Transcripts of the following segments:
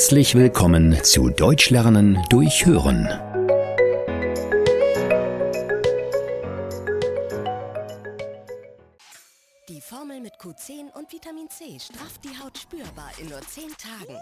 Herzlich willkommen zu Deutsch lernen durch Hören. Die Formel mit Q10 und Vitamin C strafft die Haut spürbar in nur 10 Tagen.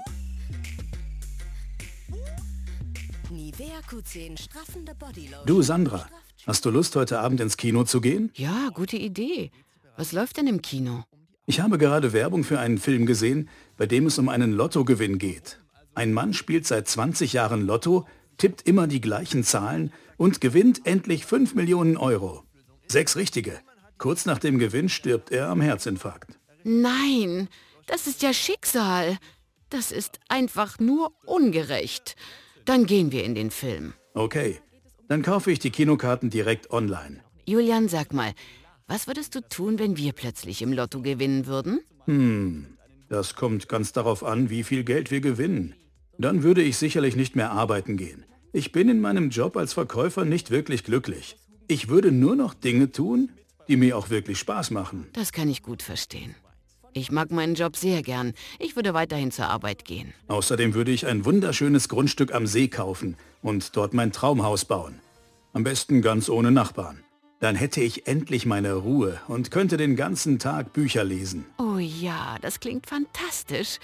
Nivea Q10 straffende Bodylotion. Du Sandra, hast du Lust heute Abend ins Kino zu gehen? Ja, gute Idee. Was läuft denn im Kino? Ich habe gerade Werbung für einen Film gesehen, bei dem es um einen Lottogewinn geht. Ein Mann spielt seit 20 Jahren Lotto, tippt immer die gleichen Zahlen und gewinnt endlich 5 Millionen Euro. Sechs richtige. Kurz nach dem Gewinn stirbt er am Herzinfarkt. Nein, das ist ja Schicksal. Das ist einfach nur ungerecht. Dann gehen wir in den Film. Okay, dann kaufe ich die Kinokarten direkt online. Julian, sag mal, was würdest du tun, wenn wir plötzlich im Lotto gewinnen würden? Hm, das kommt ganz darauf an, wie viel Geld wir gewinnen. Dann würde ich sicherlich nicht mehr arbeiten gehen. Ich bin in meinem Job als Verkäufer nicht wirklich glücklich. Ich würde nur noch Dinge tun, die mir auch wirklich Spaß machen. Das kann ich gut verstehen. Ich mag meinen Job sehr gern. Ich würde weiterhin zur Arbeit gehen. Außerdem würde ich ein wunderschönes Grundstück am See kaufen und dort mein Traumhaus bauen. Am besten ganz ohne Nachbarn. Dann hätte ich endlich meine Ruhe und könnte den ganzen Tag Bücher lesen. Oh ja, das klingt fantastisch.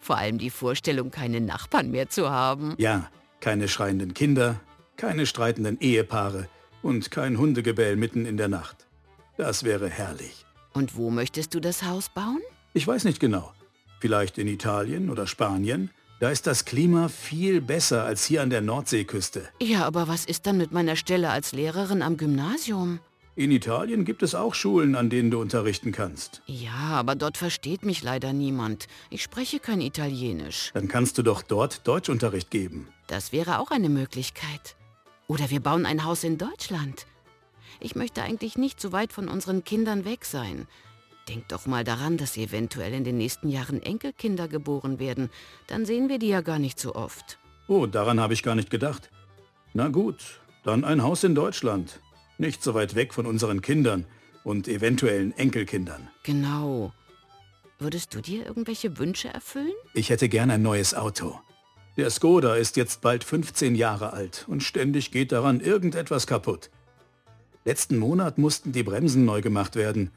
Vor allem die Vorstellung, keine Nachbarn mehr zu haben. Ja, keine schreienden Kinder, keine streitenden Ehepaare und kein Hundegebell mitten in der Nacht. Das wäre herrlich. Und wo möchtest du das Haus bauen? Ich weiß nicht genau. Vielleicht in Italien oder Spanien. Da ist das Klima viel besser als hier an der Nordseeküste. Ja, aber was ist dann mit meiner Stelle als Lehrerin am Gymnasium? In Italien gibt es auch Schulen, an denen du unterrichten kannst. Ja, aber dort versteht mich leider niemand. Ich spreche kein Italienisch. Dann kannst du doch dort Deutschunterricht geben. Das wäre auch eine Möglichkeit. Oder wir bauen ein Haus in Deutschland. Ich möchte eigentlich nicht so weit von unseren Kindern weg sein. Denk doch mal daran, dass eventuell in den nächsten Jahren Enkelkinder geboren werden. Dann sehen wir die ja gar nicht so oft. Oh, daran habe ich gar nicht gedacht. Na gut, dann ein Haus in Deutschland. Nicht so weit weg von unseren Kindern und eventuellen Enkelkindern. Genau. Würdest du dir irgendwelche Wünsche erfüllen? Ich hätte gern ein neues Auto. Der Skoda ist jetzt bald 15 Jahre alt und ständig geht daran irgendetwas kaputt. Letzten Monat mussten die Bremsen neu gemacht werden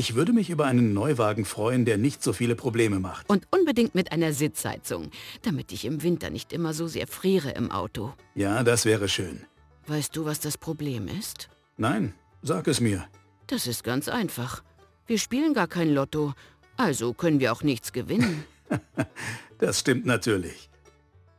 ich würde mich über einen Neuwagen freuen, der nicht so viele Probleme macht. Und unbedingt mit einer Sitzheizung, damit ich im Winter nicht immer so sehr friere im Auto. Ja, das wäre schön. Weißt du, was das Problem ist? Nein, sag es mir. Das ist ganz einfach. Wir spielen gar kein Lotto, also können wir auch nichts gewinnen. das stimmt natürlich.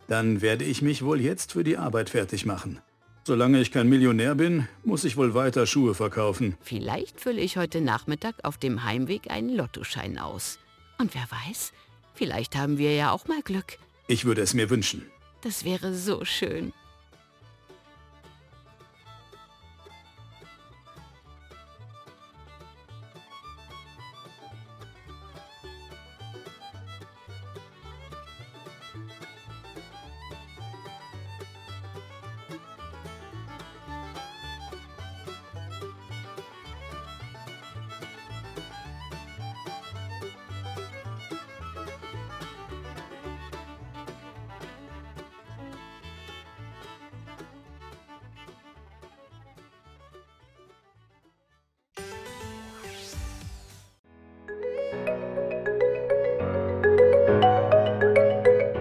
Dann werde ich mich wohl jetzt für die Arbeit fertig machen. Solange ich kein Millionär bin, muss ich wohl weiter Schuhe verkaufen. Vielleicht fülle ich heute Nachmittag auf dem Heimweg einen Lottoschein aus. Und wer weiß, vielleicht haben wir ja auch mal Glück. Ich würde es mir wünschen. Das wäre so schön.